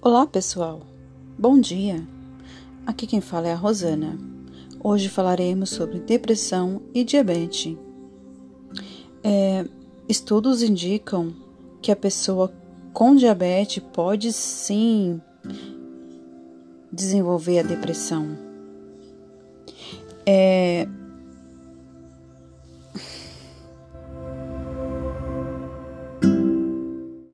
Olá, pessoal. Bom dia. Aqui quem fala é a Rosana. Hoje falaremos sobre depressão e diabetes. É, estudos indicam que a pessoa com diabetes pode sim desenvolver a depressão. É,